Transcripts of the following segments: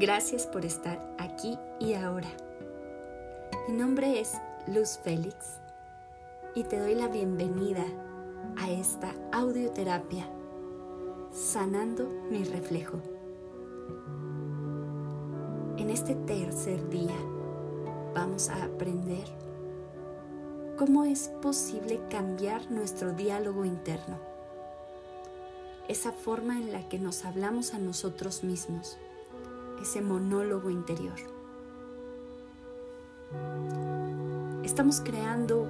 Gracias por estar aquí y ahora. Mi nombre es Luz Félix y te doy la bienvenida a esta audioterapia Sanando mi reflejo. En este tercer día vamos a aprender cómo es posible cambiar nuestro diálogo interno, esa forma en la que nos hablamos a nosotros mismos ese monólogo interior. Estamos creando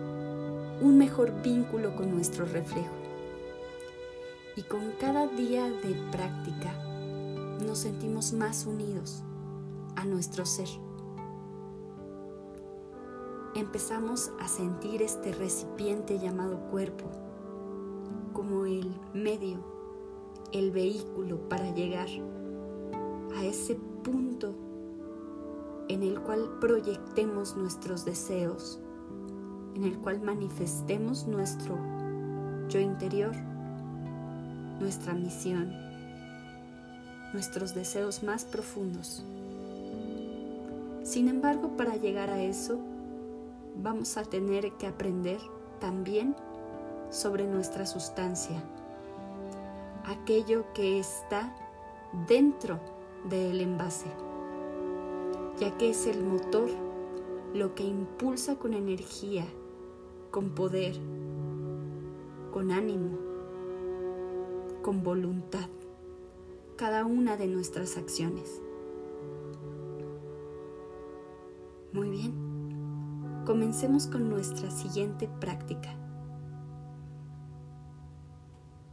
un mejor vínculo con nuestro reflejo y con cada día de práctica nos sentimos más unidos a nuestro ser. Empezamos a sentir este recipiente llamado cuerpo como el medio, el vehículo para llegar a ese en el cual proyectemos nuestros deseos, en el cual manifestemos nuestro yo interior, nuestra misión, nuestros deseos más profundos. Sin embargo, para llegar a eso, vamos a tener que aprender también sobre nuestra sustancia, aquello que está dentro del envase, ya que es el motor lo que impulsa con energía, con poder, con ánimo, con voluntad cada una de nuestras acciones. Muy bien, comencemos con nuestra siguiente práctica.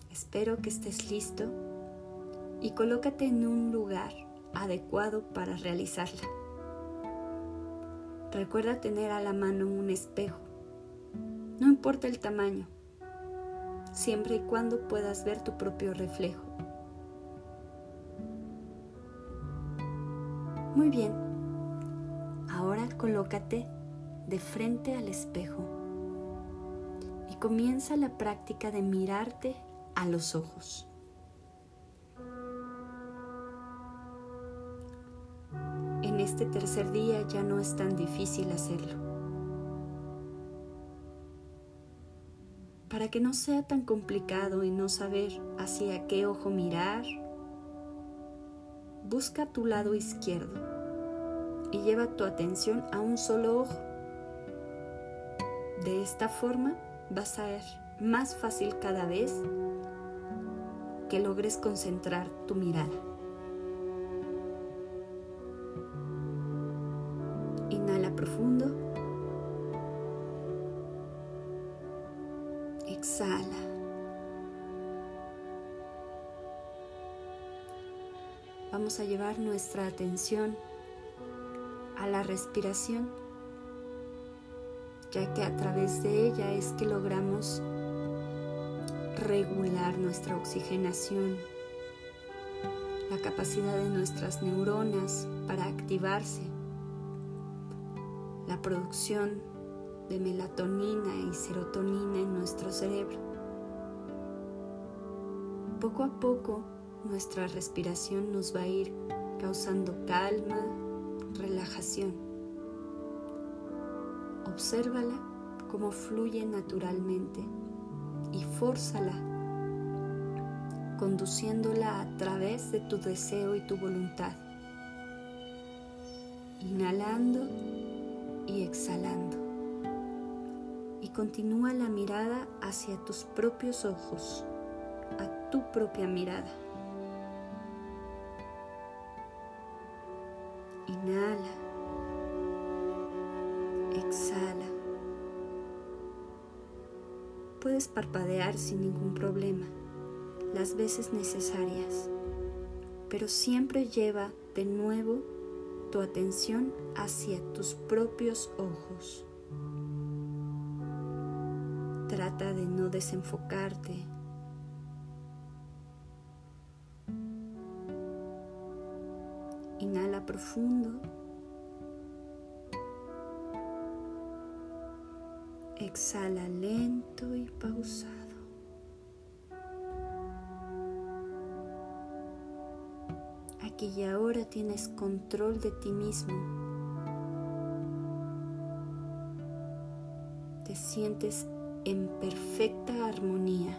Espero que estés listo y colócate en un lugar adecuado para realizarla. Recuerda tener a la mano un espejo, no importa el tamaño, siempre y cuando puedas ver tu propio reflejo. Muy bien, ahora colócate de frente al espejo y comienza la práctica de mirarte a los ojos. Este tercer día ya no es tan difícil hacerlo. Para que no sea tan complicado y no saber hacia qué ojo mirar, busca tu lado izquierdo y lleva tu atención a un solo ojo. De esta forma vas a ser más fácil cada vez que logres concentrar tu mirada. Nuestra atención a la respiración, ya que a través de ella es que logramos regular nuestra oxigenación, la capacidad de nuestras neuronas para activarse la producción de melatonina y serotonina en nuestro cerebro. Poco a poco nuestra respiración nos va a ir causando calma, relajación. Obsérvala como fluye naturalmente y fórzala, conduciéndola a través de tu deseo y tu voluntad. Inhalando y exhalando. Y continúa la mirada hacia tus propios ojos, a tu propia mirada. Inhala. Exhala. Puedes parpadear sin ningún problema, las veces necesarias, pero siempre lleva de nuevo tu atención hacia tus propios ojos. Trata de no desenfocarte. Inhala profundo. Exhala lento y pausado. aquí y ahora tienes control de ti mismo. Te sientes en perfecta armonía.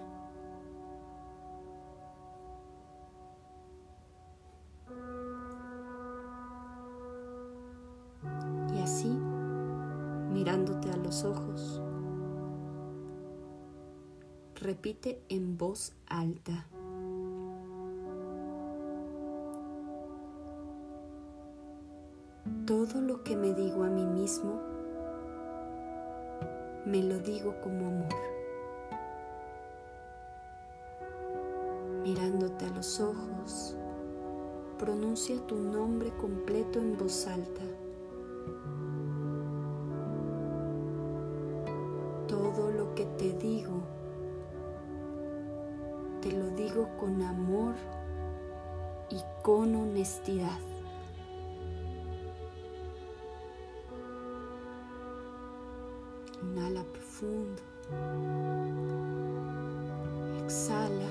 Todo lo que me digo a mí mismo, me lo digo como amor. Mirándote a los ojos, pronuncia tu nombre completo en voz alta. Todo lo que te digo, te lo digo con amor y con honestidad. Exhala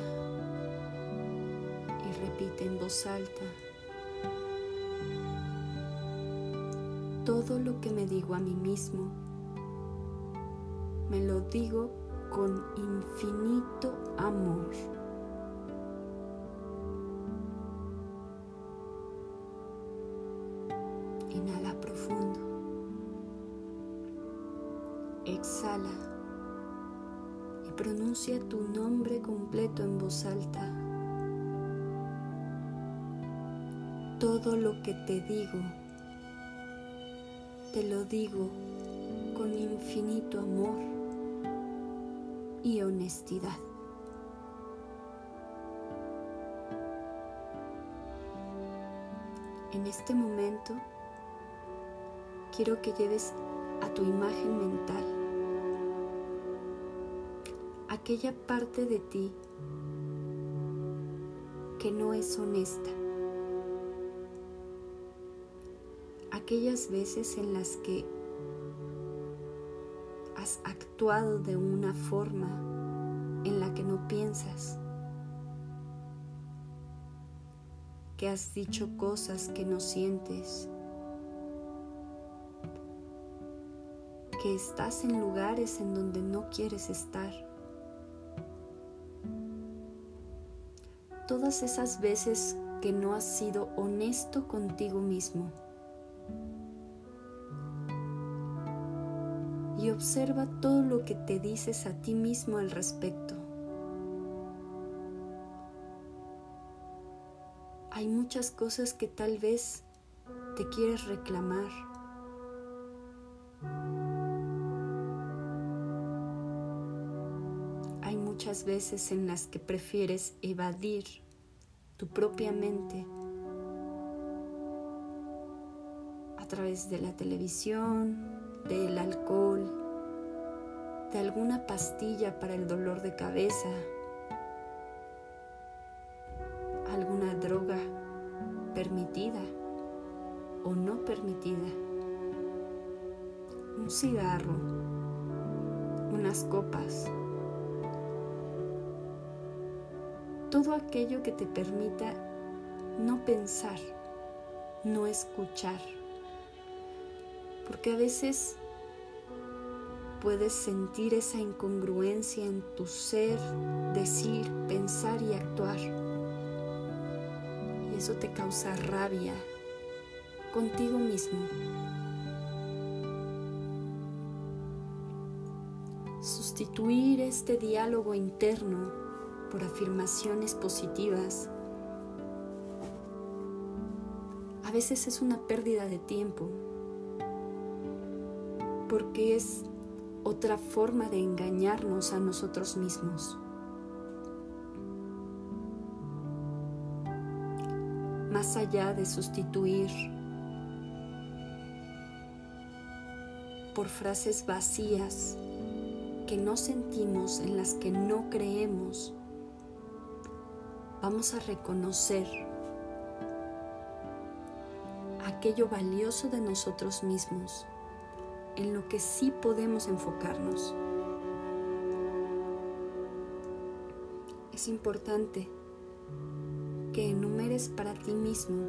y repite en voz alta. Todo lo que me digo a mí mismo, me lo digo con infinito amor. Todo lo que te digo, te lo digo con infinito amor y honestidad. En este momento quiero que lleves a tu imagen mental aquella parte de ti que no es honesta. Aquellas veces en las que has actuado de una forma en la que no piensas, que has dicho cosas que no sientes, que estás en lugares en donde no quieres estar. Todas esas veces que no has sido honesto contigo mismo. Observa todo lo que te dices a ti mismo al respecto. Hay muchas cosas que tal vez te quieres reclamar muchas veces en las que prefieres evadir tu propia mente a través de la televisión, del alcohol, alguna pastilla para el dolor de cabeza, alguna droga permitida o no permitida, un cigarro, unas copas, todo aquello que te permita no pensar, no escuchar. Porque a veces puedes sentir esa incongruencia en tu ser, decir, pensar y actuar. Y eso te causa rabia contigo mismo. Sustituir este diálogo interno por afirmaciones positivas. A veces es una pérdida de tiempo porque es otra forma de engañarnos a nosotros mismos. Más allá de sustituir por frases vacías que no sentimos, en las que no creemos, vamos a reconocer aquello valioso de nosotros mismos, en lo que sí podemos enfocarnos. Es importante que enumeres para ti mismo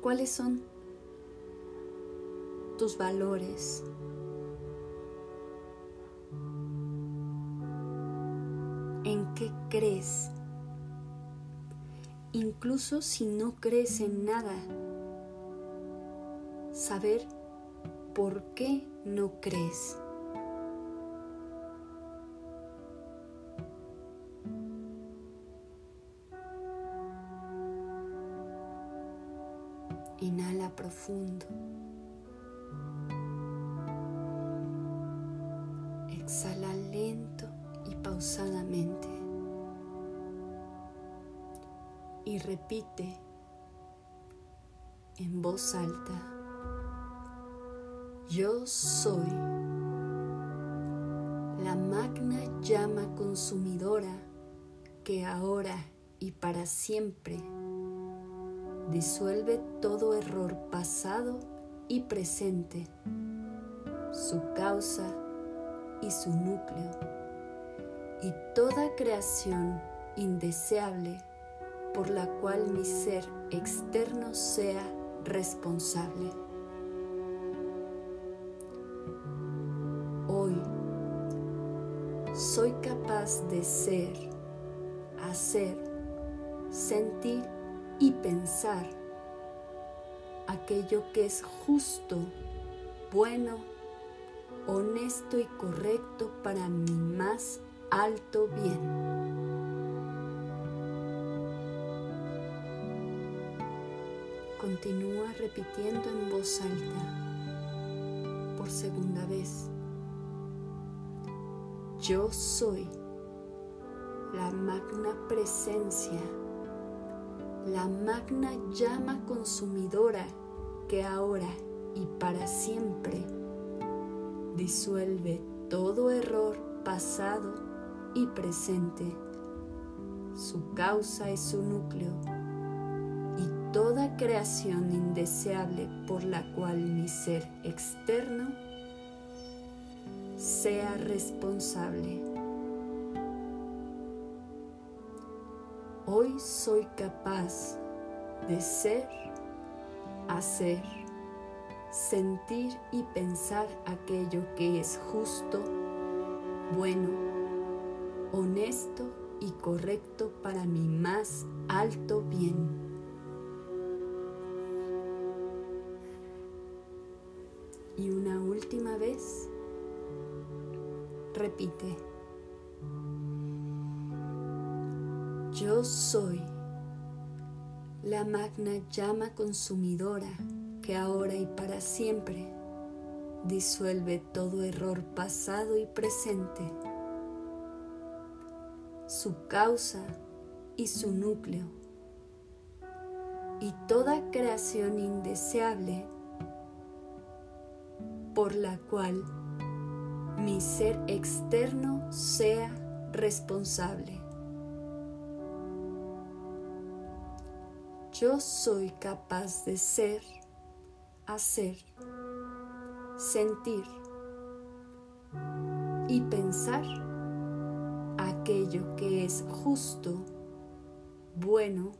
cuáles son tus valores. ¿En qué crees? Incluso si no crees en nada, saber por qué no crees. Inhala profundo. Exhala lento y pausadamente. Y repite en voz alta. Yo soy la magna llama consumidora que ahora y para siempre disuelve todo error pasado y presente, su causa y su núcleo, y toda creación indeseable por la cual mi ser externo sea responsable. Ser, hacer, sentir y pensar aquello que es justo, bueno, honesto y correcto para mi más alto bien. Continúa repitiendo en voz alta por segunda vez. Yo soy la magna presencia la magna llama consumidora que ahora y para siempre disuelve todo error pasado y presente, su causa y su núcleo, y toda creación indeseable por la cual mi ser externo sea responsable. Hoy soy capaz de ser, hacer, sentir y pensar aquello que es justo, bueno, honesto y correcto para mi más alto bien. Y una última vez, repite. Yo soy la magna llama consumidora que ahora y para siempre disuelve todo error pasado y presente, su causa y su núcleo, y toda creación indeseable por la cual mi ser externo sea responsable. Yo soy capaz de ser, hacer, sentir y pensar aquello que es justo, bueno,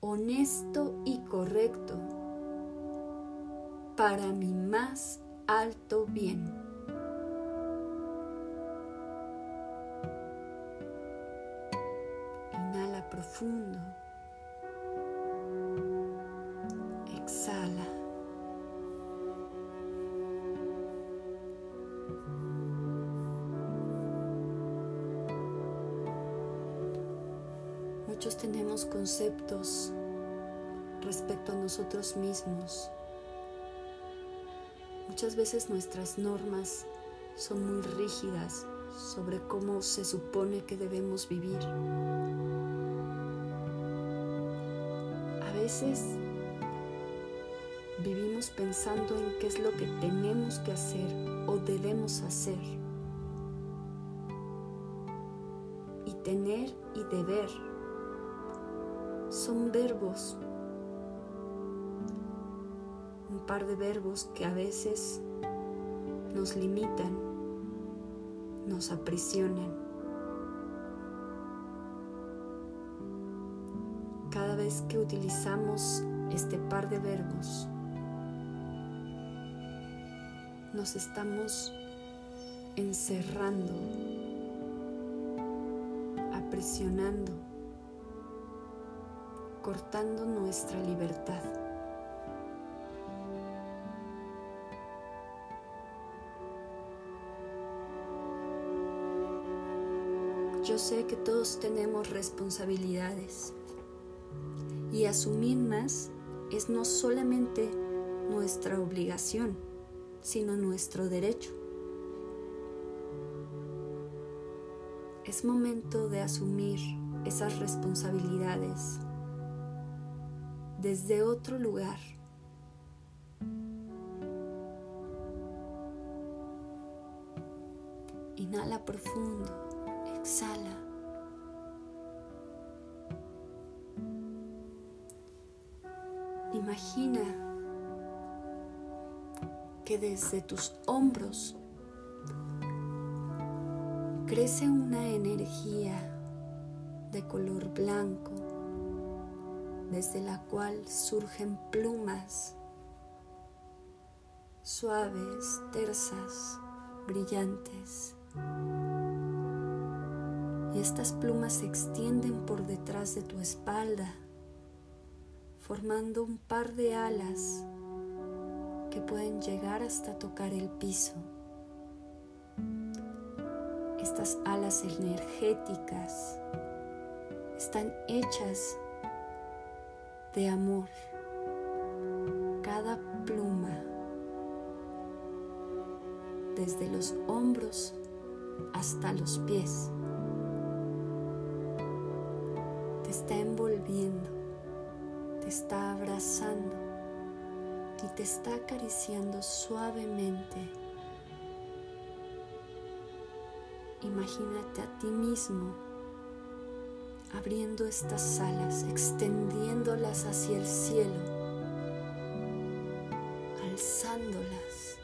honesto y correcto para mi más alto bien. Inhala profundo. Conceptos respecto a nosotros mismos. Muchas veces nuestras normas son muy rígidas sobre cómo se supone que debemos vivir. A veces vivimos pensando en qué es lo que tenemos que hacer o debemos hacer. Y tener y deber son verbos, un par de verbos que a veces nos limitan, nos aprisionan. vez que utilizamos este par de verbos, nos estamos encerrando, aprisionando, cortando nuestra libertad. Yo sé que todos tenemos responsabilidades y asumirlas es no solamente nuestra obligación, sino nuestro derecho. Es momento de asumir esas responsabilidades desde otro lugar. Inhala profundo, exhala. Imagina que desde tus hombros crece una energía de color blanco desde la cual surgen plumas suaves, tersas, brillantes. Y estas plumas se extienden por detrás de tu espalda, formando un par de alas que pueden llegar hasta tocar el piso. Estas alas energéticas están hechas de amor. Cada pluma, desde los hombros hasta los pies, te está envolviendo, te está abrazando y te está acariciando suavemente. Imagínate a ti mismo abriendo estas alas, extendiéndolas hacia el cielo, alzándolas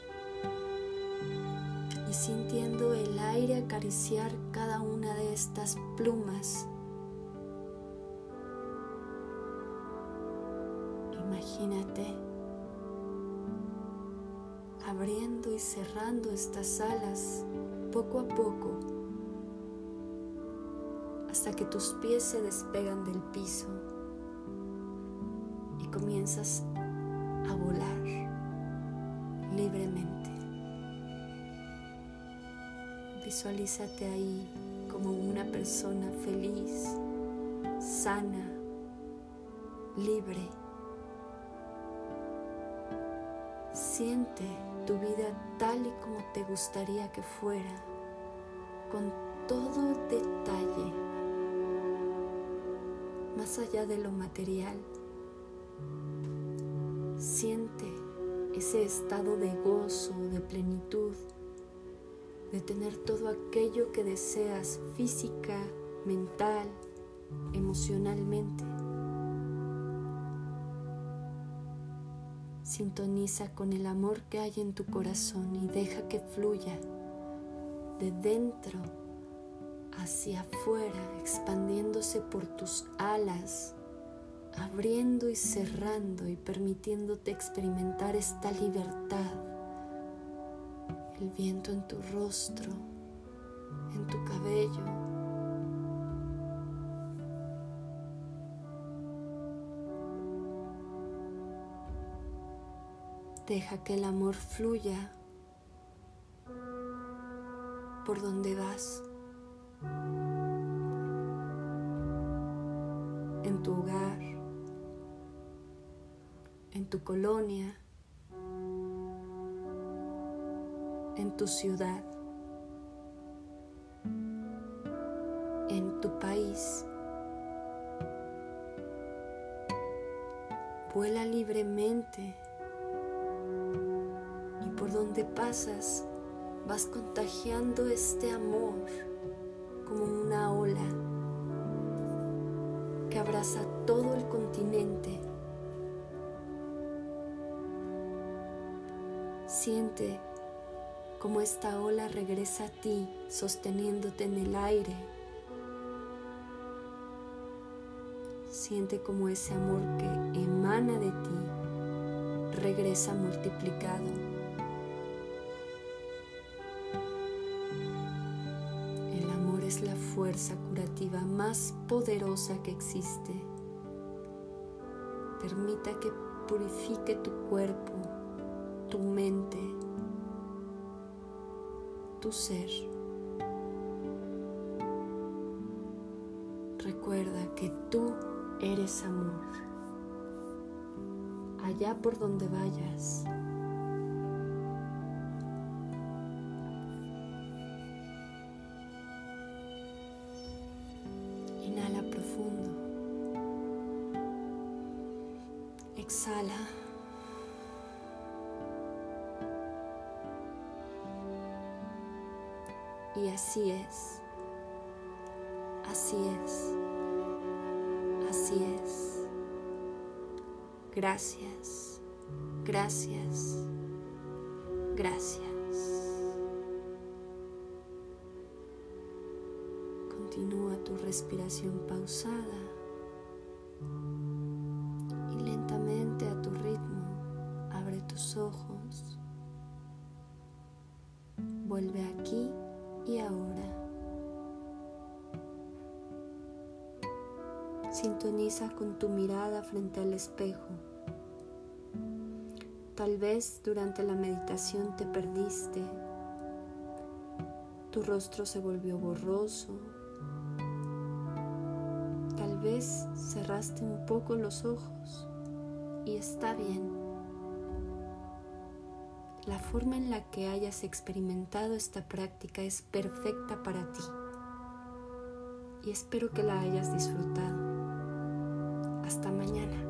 y sintiendo el aire acariciar cada una de estas plumas. Imagínate abriendo y cerrando estas alas poco a poco hasta que tus pies se despegan del piso y comienzas a volar libremente. Visualízate ahí como una persona feliz, sana, libre. Siente tu vida tal y como te gustaría que fuera, con todo detalle más allá de lo material. Siente ese estado de gozo, de plenitud, de tener todo aquello que deseas física, mental, emocionalmente. Sintoniza con el amor que hay en tu corazón y deja que fluya de dentro hacia afuera, expandiéndose por tus alas, abriendo y cerrando y permitiéndote experimentar esta libertad. El viento en tu rostro, en tu cabello. Deja que el amor fluya por donde vas. En tu hogar, en tu colonia, en tu ciudad, en tu país. Vuela libremente y por donde pasas vas contagiando este amor como una ola que abraza todo el continente. Siente como esta ola regresa a ti sosteniéndote en el aire. Siente como ese amor que emana de ti regresa multiplicado. Fuerza curativa más poderosa que existe. Permita que purifique tu cuerpo, tu mente, tu ser. Recuerda que tú eres amor. Allá por donde vayas. Exhala. Y así es. Así es. Así es. Gracias. Gracias. Gracias. Continúa tu respiración pausada Sintoniza con tu mirada frente al espejo. Tal vez durante la meditación te perdiste, tu rostro se volvió borroso, tal vez cerraste un poco los ojos y está bien. La forma en la que hayas experimentado esta práctica es perfecta para ti y espero que la hayas disfrutado. Hasta mañana.